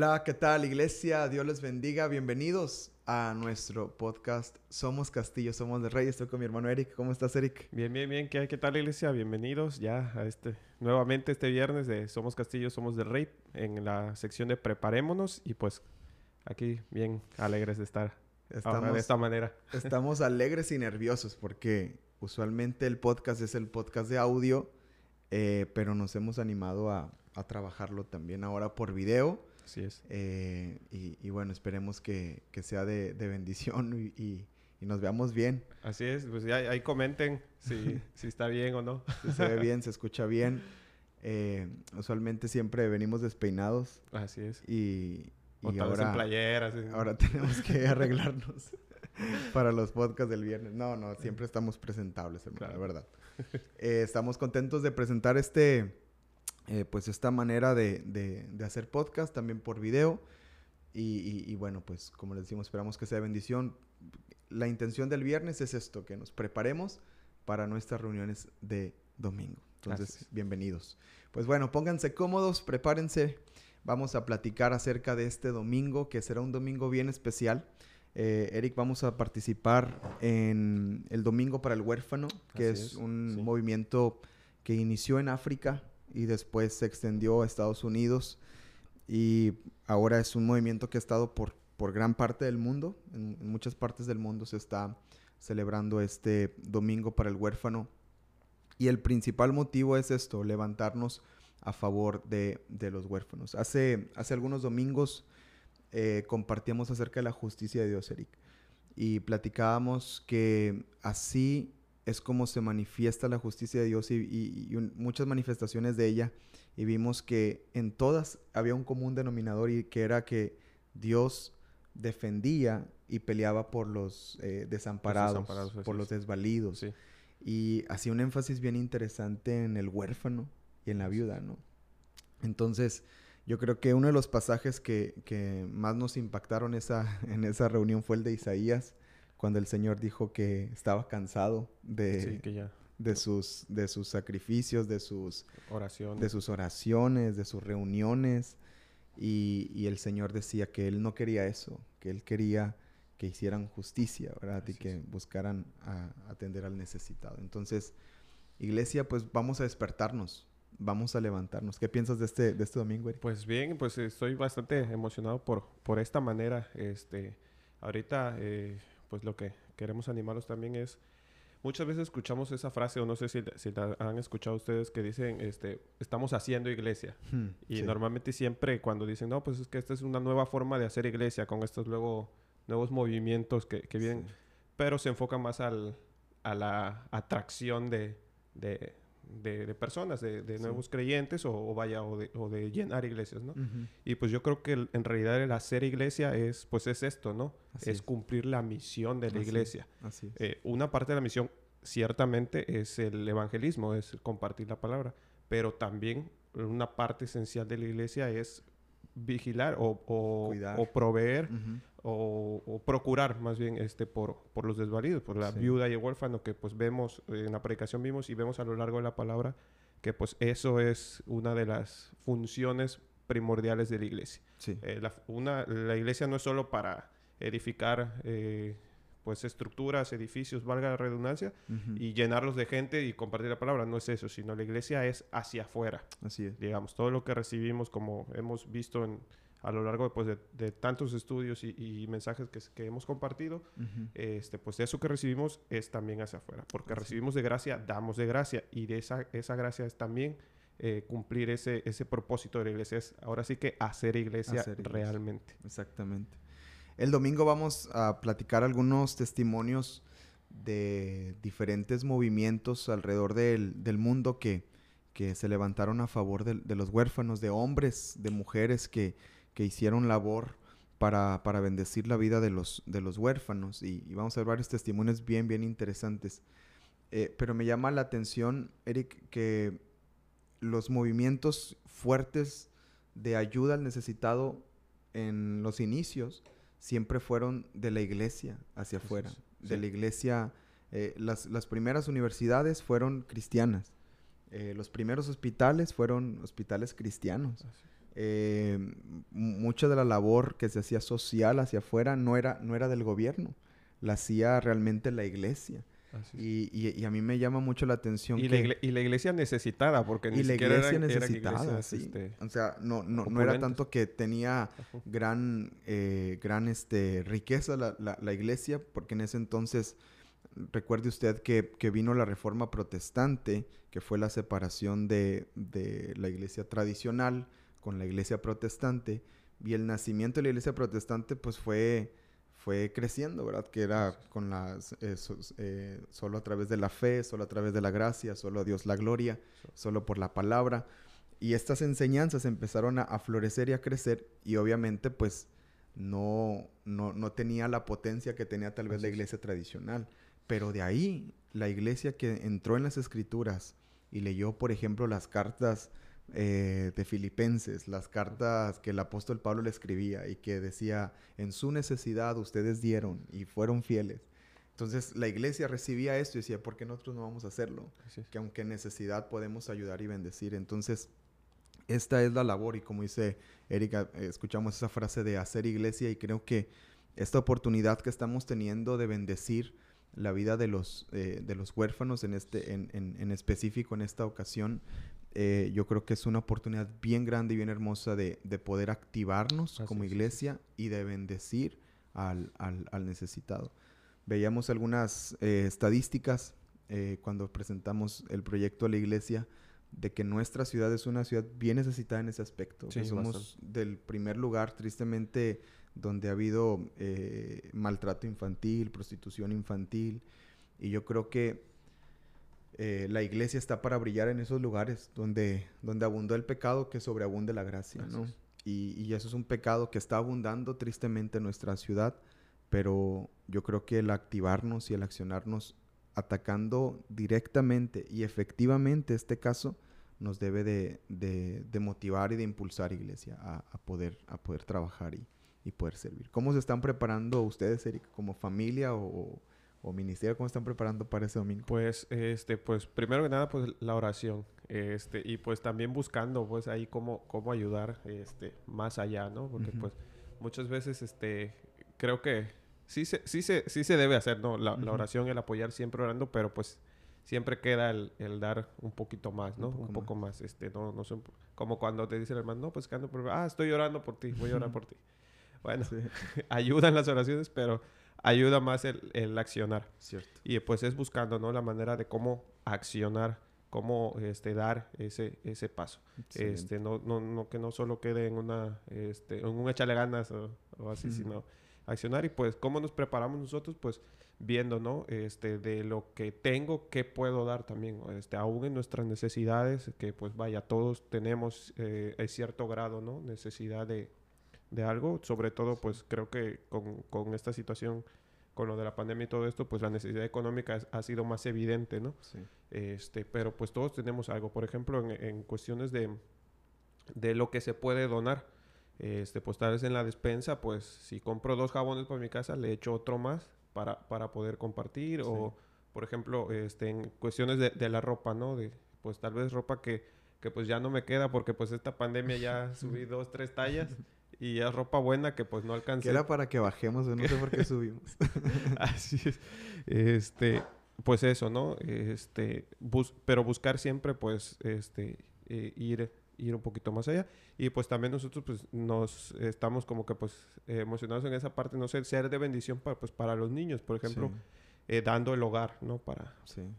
Hola, ¿qué tal iglesia? Dios les bendiga. Bienvenidos a nuestro podcast Somos Castillo, Somos de Rey. Estoy con mi hermano Eric. ¿Cómo estás, Eric? Bien, bien, bien. ¿Qué, qué tal iglesia? Bienvenidos ya a este, nuevamente este viernes de Somos Castillo, Somos de Rey en la sección de Preparémonos y pues aquí bien alegres de estar estamos, de esta manera. Estamos alegres y nerviosos porque usualmente el podcast es el podcast de audio, eh, pero nos hemos animado a, a trabajarlo también ahora por video Así es. Eh, y, bueno, esperemos que, sea de, bendición y, nos veamos bien. Así es, pues ya ahí comenten si, si está bien o no. Si se ve bien, se escucha bien. Eh, usualmente siempre venimos despeinados. Así es. Y, y ahora, playeras. ahora tenemos que arreglarnos para los podcasts del viernes. No, no, siempre estamos presentables, hermano, la verdad. Eh, estamos contentos de presentar este eh, pues esta manera de, de, hacer podcast también por video. Y, bueno, pues como les decimos, esperamos que sea bendición. La intención del viernes es esto, que nos preparemos para nuestras reuniones de domingo. Entonces, bienvenidos. Pues bueno, pónganse cómodos, prepárense. Vamos a platicar acerca de este domingo, que será un domingo bien especial. Eh, Eric, vamos a participar en el Domingo para el Huérfano, que es, un movimiento que inició en África y después se extendió a Estados Unidos y ahora es un movimiento que ha estado por, por gran parte del mundo, en, muchas partes del mundo se está celebrando este domingo para el huérfano y el principal motivo es esto, levantarnos a favor de, los huérfanos. Hace, hace algunos domingos eh, compartíamos acerca de la justicia de Dios, Eric, y platicábamos que así es como se manifiesta la justicia de Dios y, muchas manifestaciones de ella. Y vimos que en todas había un común denominador y que era que Dios defendía y peleaba por los eh, desamparados, por los desvalidos. Y hacía un énfasis bien interesante en el huérfano y en la viuda, ¿no? Entonces, yo creo que uno de los pasajes que, que más nos impactaron esa, en esa reunión fue el de Isaías, cuando el Señor dijo que estaba cansado de, de, sus, de sus sacrificios, de sus oraciones, de sus, oraciones, de sus reuniones. Y, el Señor decía que Él no quería eso, que Él quería que hicieran justicia, ¿verdad? y que buscaran atender al necesitado. Entonces, iglesia, pues vamos a despertarnos, vamos a levantarnos. ¿Qué piensas de este, de este domingo, Eric? Pues bien, pues estoy bastante emocionado por, por esta manera. Este, ahorita... Eh, pues lo que queremos animarlos también es, muchas veces escuchamos esa frase, o no sé si, si la han escuchado ustedes, que dicen, este, estamos haciendo iglesia. Hmm, y normalmente siempre cuando dicen, no, pues es que esta es una nueva forma de hacer iglesia, con estos luego nuevos movimientos que, que vienen, pero se enfoca más al, a la atracción de, de de, personas, de, nuevos creyentes o, vaya, o de, llenar iglesias, ¿no? Y pues yo creo que en realidad el hacer iglesia es, pues es esto, ¿no? es, cumplir la misión de la iglesia. Así eh, una parte de la misión ciertamente es el evangelismo, es compartir la palabra, pero también una parte esencial de la iglesia es vigilar o, o, proveer o, procurar más bien este por, por los desvalidos, por la viuda y el huérfano que pues vemos en la predicación vimos y vemos a lo largo de la palabra que pues eso es una de las funciones primordiales de la iglesia. Eh, la, una, la iglesia no es solo para edificar eh, pues estructuras, edificios, valga la redundancia, y llenarlos de gente y compartir la palabra. No es eso, sino la iglesia es hacia afuera. Así es. Digamos, todo lo que recibimos, como hemos visto en, a lo largo pues, de, tantos estudios y, mensajes que, hemos compartido, este, pues eso que recibimos es también hacia afuera. Porque recibimos de gracia, damos de gracia, y de esa, esa gracia es también eh, cumplir ese, ese propósito de la iglesia. Es ahora sí que hacer iglesia. realmente. Exactamente. El domingo vamos a platicar algunos testimonios de diferentes movimientos alrededor del, mundo que, que, se levantaron a favor de, los huérfanos, de hombres, de mujeres que, que hicieron labor para, para, bendecir la vida de los, de los huérfanos. Y, vamos a ver varios testimonios bien, bien interesantes. Eh, pero me llama la atención, Eric, que los movimientos fuertes de ayuda al necesitado en los inicios siempre fueron de la iglesia hacia afuera. De la iglesia, eh, las, las, primeras universidades fueron cristianas. Eh, los primeros hospitales fueron hospitales cristianos. eh, mucha de la labor que se hacía social hacia afuera no era, no era del gobierno, la hacía realmente la iglesia. Y, y, a mí me llama mucho la atención. Y, la, y la iglesia necesitada, porque ni y la iglesia necesitada, sí. Este, o sea, no, no, no, era tanto que tenía gran, eh, gran este, riqueza la, la, la, iglesia, porque en ese entonces, recuerde usted que, que, vino la reforma protestante, que fue la separación de, de la iglesia tradicional con la iglesia protestante, y el nacimiento de la iglesia protestante, pues fue fue creciendo, ¿verdad? Que era con las, eh, eh, solo a través de la fe, solo a través de la gracia, solo a Dios la gloria, solo por la palabra. Y estas enseñanzas empezaron a, florecer y a crecer y obviamente pues no, no, no, tenía la potencia que tenía tal vez la iglesia tradicional. Pero de ahí, la iglesia que entró en las escrituras y leyó, por ejemplo, las cartas eh, de Filipenses, las cartas que el apóstol Pablo le escribía y que decía, en su necesidad ustedes dieron y fueron fieles. Entonces la iglesia recibía esto y decía, ¿por qué nosotros no vamos a hacerlo? Que aunque en necesidad podemos ayudar y bendecir. Entonces, esta es la labor y como dice Erika, eh, escuchamos esa frase de hacer iglesia y creo que esta oportunidad que estamos teniendo de bendecir la vida de los, eh, de los huérfanos en, este, en, en, específico en esta ocasión, eh, yo creo que es una oportunidad bien grande y bien hermosa de, de poder activarnos como iglesia y de bendecir al, al, necesitado. Veíamos algunas eh, estadísticas eh, cuando presentamos el proyecto a la iglesia de que nuestra ciudad es una ciudad bien necesitada en ese aspecto. somos del primer lugar, tristemente, donde ha habido maltrato infantil, prostitución infantil. Y yo creo que eh, la iglesia está para brillar en esos lugares donde, donde abundó el pecado, que sobreabunde la gracia, ¿no? Y, y, eso es un pecado que está abundando tristemente en nuestra ciudad, pero yo creo que el activarnos y el accionarnos atacando directamente y efectivamente este caso nos debe de, de, motivar y de impulsar iglesia a, a, poder, a poder trabajar y, y, poder servir. ¿Cómo se están preparando ustedes, Eric, como familia o, o ministerio, cómo están preparando para ese domingo? Pues, este, pues primero que nada, pues la oración, este, y pues también buscando, pues ahí cómo, cómo ayudar, este, más allá, ¿no? Porque pues muchas veces, este, creo que sí se, sí se, sí se debe hacer, ¿no? La, oración, el apoyar siempre orando, pero pues siempre queda el, el dar un poquito más, ¿no? Un, poco, más. este, no, no son, como cuando te dice el hermano, no, pues que ando por, ah, estoy orando por ti, voy a orar por ti. Bueno, ayudan las oraciones, pero ayuda más el, el accionar. Cierto. Y pues es buscando, ¿no? La manera de cómo accionar, cómo este, dar ese, ese paso. Este, no, no, no, que no solo quede en una, este, en un échale ganas o, así, sino accionar. Y pues, ¿cómo nos preparamos nosotros? Pues viendo, ¿no? Este, de lo que tengo, qué puedo dar también, este, aún en nuestras necesidades, que pues vaya, todos tenemos eh, cierto grado, ¿no? Necesidad de, de algo, sobre todo pues creo que con, con, esta situación, con lo de la pandemia y todo esto, pues la necesidad económica ha sido más evidente, ¿no? Sí. Este, pero pues todos tenemos algo, por ejemplo, en, en, cuestiones de, de lo que se puede donar, este, pues tal vez en la despensa, pues si compro dos jabones para mi casa, le echo otro más para, para poder compartir, o por ejemplo, este, en cuestiones de, de la ropa, ¿no? De, pues tal vez ropa que, que pues ya no me queda porque pues esta pandemia ya subí dos, tres tallas. Y es ropa buena que pues no alcancé. Que era para que bajemos, no sé por qué subimos. Así es. Este, pues eso, ¿no? Este, pero buscar siempre pues este eh, ir ir un poquito más allá y pues también nosotros pues nos estamos como que pues emocionados en esa parte no sé ser de bendición para pues para los niños por ejemplo eh, dando el hogar no para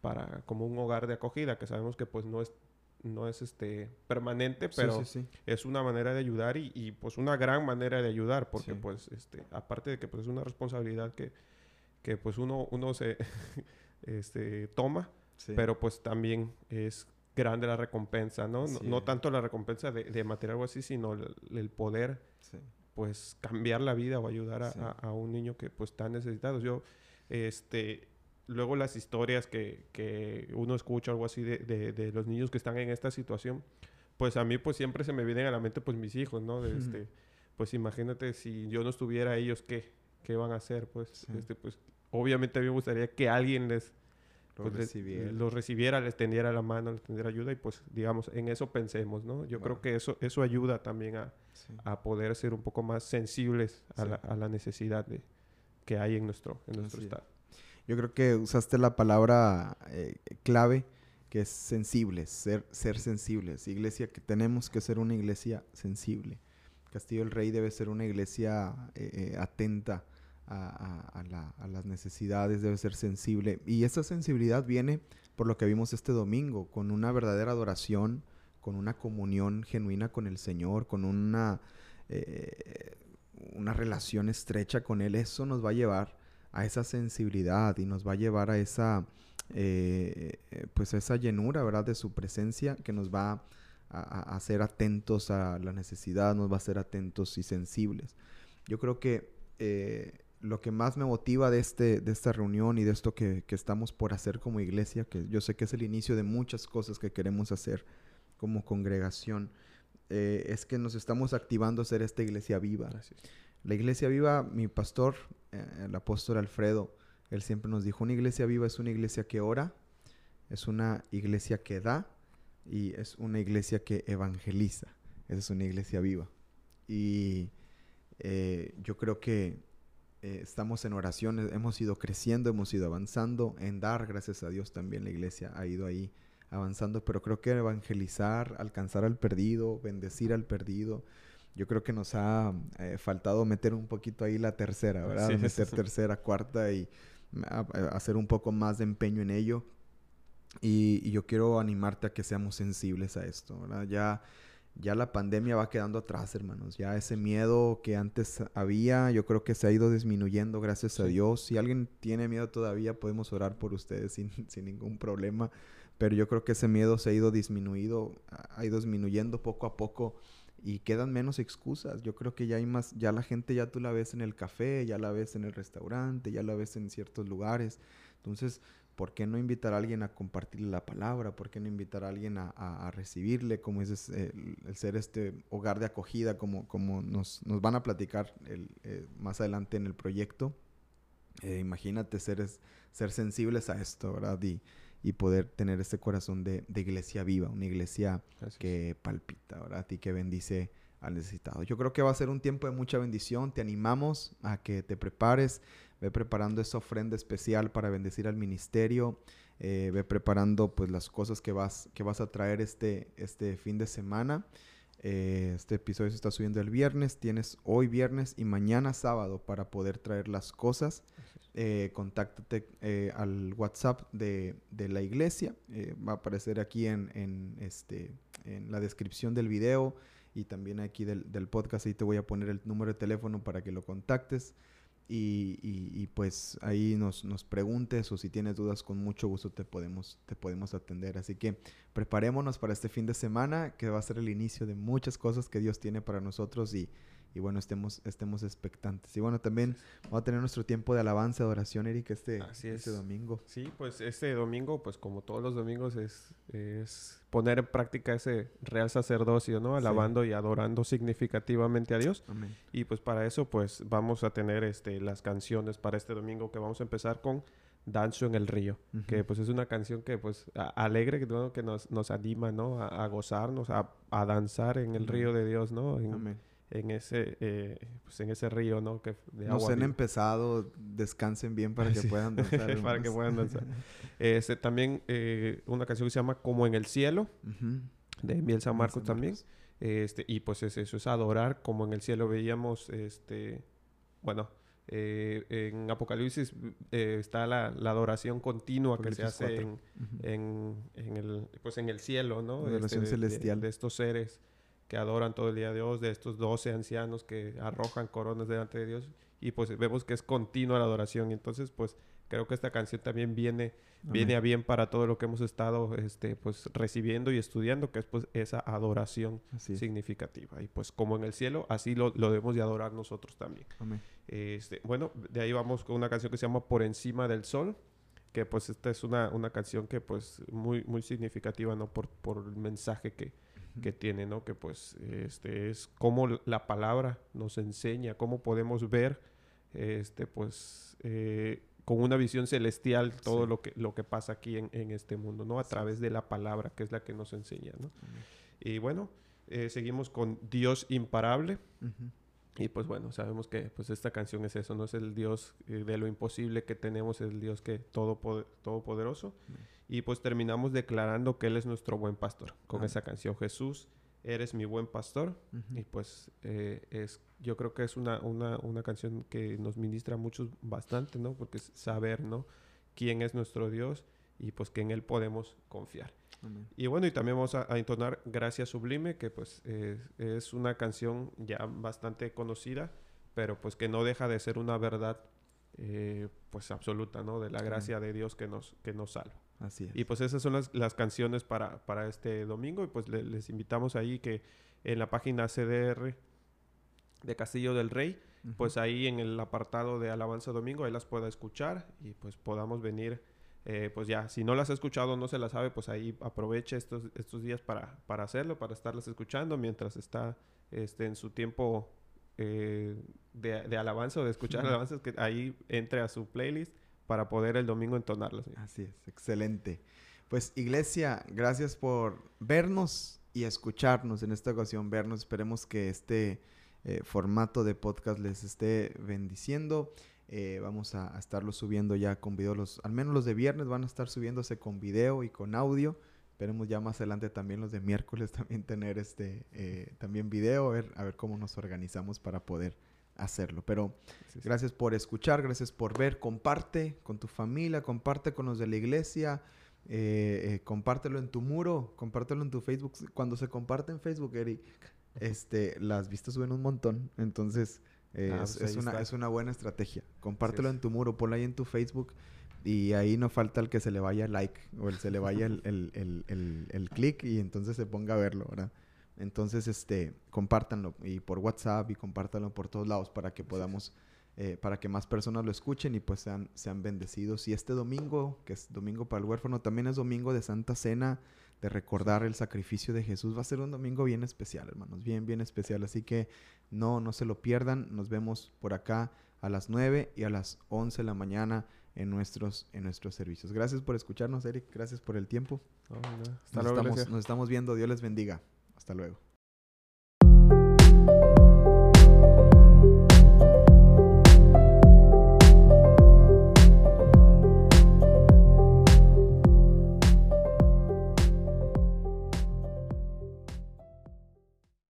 para como un hogar de acogida que sabemos que pues no es no es este permanente, pero es una manera de ayudar y, pues una gran manera de ayudar, porque pues este, aparte de que pues es una responsabilidad que, que pues uno, uno se este, toma, pero pues también es grande la recompensa, ¿no? No, tanto la recompensa de, de, material o así, sino el, poder pues cambiar la vida o ayudar a, a, a, un niño que pues está necesitado. Yo, este, luego las historias que, que uno escucha, algo así, de, de, los niños que están en esta situación, pues a mí pues siempre se me vienen a la mente pues mis hijos, ¿no? De, este, pues imagínate si yo no estuviera ellos, ¿qué, qué van a hacer? Pues, este, pues obviamente a mí me gustaría que alguien les, pues, recibiera. los recibiera, les tendiera la mano, les tendiera ayuda y pues digamos, en eso pensemos, ¿no? Yo creo que eso, eso ayuda también a, a poder ser un poco más sensibles a, la, a la, necesidad de, que hay en nuestro, en nuestro estado. Yo creo que usaste la palabra eh, clave que es sensibles, ser, ser sensibles. Iglesia, que tenemos que ser una iglesia sensible. Castillo del Rey debe ser una iglesia eh, eh, atenta a, las necesidades, debe ser sensible. Y esa sensibilidad viene por lo que vimos este domingo, con una verdadera adoración, con una comunión genuina con el Señor, con una, una relación estrecha con Él. Eso nos va a llevar a esa sensibilidad y nos va a llevar a esa, pues esa llenura, ¿verdad? De su presencia que nos va a a, ser atentos a la necesidad, nos va a ser atentos y sensibles. Yo creo que eh, lo que más me motiva de, este, de esta reunión y de esto que, estamos por hacer como iglesia, que yo sé que es el inicio de muchas cosas que queremos hacer como congregación, eh, es que nos estamos activando a ser esta iglesia viva. La iglesia viva, mi pastor, eh, el apóstol Alfredo, él siempre nos dijo, una iglesia viva es una iglesia que ora, es una iglesia que da y es una iglesia que evangeliza. Esa es una iglesia viva. Y eh, yo creo que eh, estamos en oraciones, hemos ido creciendo, hemos ido avanzando. En dar, gracias a Dios, también la iglesia ha ido ahí avanzando. Pero creo que evangelizar, alcanzar al perdido, bendecir al perdido. Yo creo que nos ha eh, faltado meter un poquito ahí la tercera, ¿verdad? meter tercera, cuarta y hacer un poco más de empeño en ello y, yo quiero animarte a que seamos sensibles a esto, ¿verdad? Ya, ya la pandemia va quedando atrás, hermanos. Ya ese miedo que antes había, yo creo que se ha ido disminuyendo, gracias a Dios. Si alguien tiene miedo todavía, podemos orar por ustedes sin, sin ningún problema. Pero yo creo que ese miedo se ha ido disminuido, ha ido disminuyendo poco a poco y quedan menos excusas. Yo creo que ya hay más, ya la gente ya tú la ves en el café, ya la ves en el restaurante, ya la ves en ciertos lugares. Entonces, ¿Por qué no invitar a alguien a compartirle la palabra? ¿Por qué no invitar a alguien a, recibirle? Como es el, ser este hogar de acogida, como, como nos, van a platicar eh, más adelante en el proyecto. Eh, imagínate ser, ser sensibles a esto, ¿verdad? Y poder tener este corazón de, iglesia viva, una iglesia que palpita, ¿verdad? Y que bendice al necesitado. Yo creo que va a ser un tiempo de mucha bendición. Te animamos a que te prepares ve preparando esa ofrenda especial para bendecir al ministerio, eh, ve preparando pues las cosas que vas, que vas a traer este, este fin de semana. Eh, este episodio se está subiendo el viernes, tienes hoy viernes y mañana sábado para poder traer las cosas. Eh, contáctate al WhatsApp de, la iglesia, va a aparecer aquí en, este, en la descripción del video y también aquí del, del podcast, ahí te voy a poner el número de teléfono para que lo contactes. Y, y, pues ahí nos, nos, preguntes o si tienes dudas con mucho gusto te podemos, te podemos atender. Así que preparémonos para este fin de semana que va a ser el inicio de muchas cosas que Dios tiene para nosotros y, y bueno, estemos, estemos expectantes. Y bueno, también vamos a tener nuestro tiempo de alabanza, de oración, Eric, este, este domingo. Sí, pues este domingo, pues como todos los domingos, es, es poner en práctica ese real sacerdocio, ¿no? Alabando y adorando significativamente a Dios. Amén. Y pues para eso, pues vamos a tener este, las canciones para este domingo que vamos a empezar con Danzo en el río, que pues es una canción que pues alegre, que, que nos, nos anima, ¿no? A, gozarnos, a, a, danzar en el río de Dios, ¿no? Amén en ese, eh, pues en ese río, ¿no? Que de no se han empezado, descansen bien para que puedan danzar. para que puedan danzar. Este, también eh, una canción que se llama Como en el cielo, de Miel San Marcos también. Este, y pues es eso, es adorar como en el cielo veíamos, este, bueno, eh, en Apocalipsis está la, adoración continua que se hace en, en, el, pues en el cielo, ¿no? Adoración este, celestial. de, estos seres que adoran todo el día a Dios, de estos 12 ancianos que arrojan coronas delante de Dios. Y pues vemos que es continua la adoración. Entonces, pues creo que esta canción también viene, viene a bien para todo lo que hemos estado este, pues, recibiendo y estudiando, que es pues esa adoración significativa. Y pues como en el cielo, así lo, debemos de adorar nosotros también. Este, bueno, de ahí vamos con una canción que se llama Por encima del sol que pues esta es una, una canción que pues muy, muy significativa, ¿no? Por, por el mensaje que, que tiene, ¿no? Que pues este es cómo la palabra nos enseña, cómo podemos ver este pues eh, con una visión celestial todo lo, que, lo que pasa aquí en, en, este mundo, ¿no? A través de la palabra, que es la que nos enseña, ¿no? Y bueno, eh, seguimos con Dios imparable. Y pues bueno, sabemos que pues esta canción es eso, no es el Dios eh, de lo imposible que tenemos, es el Dios que todo todopoderoso. Y pues terminamos declarando que Él es nuestro buen pastor con esa canción Jesús, eres mi buen pastor. Y pues eh, es, yo creo que es una, una, una, canción que nos ministra mucho bastante, ¿no? Porque es saber, ¿no? Quién es nuestro Dios y pues que en Él podemos confiar. Y bueno, y también vamos a, entonar Gracias Sublime, que pues es una canción ya bastante conocida, pero pues que no deja de ser una verdad eh, pues absoluta, ¿no? De la gracia de Dios que nos, que nos salva. Así es. Y pues esas son las, las canciones para, para, este domingo y pues les invitamos ahí que en la página CDR de Castillo del Rey, pues ahí en el apartado de Alabanza Domingo, ahí las pueda escuchar y pues podamos venir eh, pues ya, si no las ha escuchado, no se las sabe, pues ahí aproveche estos, estos días para, para hacerlo, para estarlas escuchando mientras está este, en su tiempo eh, de, de, alabanza o de escuchar alabanzas, que ahí entre a su playlist para poder el domingo entonarlas. Así es, excelente. Pues iglesia, gracias por vernos y escucharnos en esta ocasión, vernos. Esperemos que este eh, formato de podcast les esté bendiciendo. Eh, vamos a, estarlo subiendo ya con video. Los, al menos los de viernes van a estar subiéndose con video y con audio. Esperemos ya más adelante también los de miércoles también tener este eh, también video, a ver, a ver cómo nos organizamos para poder hacerlo. Pero gracias por escuchar, gracias por ver, comparte con tu familia, comparte con los de la iglesia, eh, compártelo en tu muro, compártelo en tu Facebook. Cuando se comparte en Facebook, Eric, este, las vistas suben un montón. Entonces, Ah, pues es, una, es, una, buena estrategia. Compártelo en tu muro, ponlo ahí en tu Facebook y ahí no falta el que se le vaya el like o el se le vaya el, el, el, el, clic y entonces se ponga a verlo, ¿verdad? Entonces, este, compártanlo y por WhatsApp y compártanlo por todos lados para que podamos, eh, para que más personas lo escuchen y pues sean, sean bendecidos. Y este domingo, que es domingo para el huérfano, también es domingo de Santa Cena de recordar el sacrificio de Jesús. Va a ser un domingo bien especial, hermanos, bien, bien especial. Así que no, no se lo pierdan. Nos vemos por acá a las 9 y a las 11 de la mañana en nuestros, en nuestros servicios. Gracias por escucharnos, Eric. Gracias por el tiempo. Hasta luego, nos estamos viendo. Dios les bendiga. Hasta luego.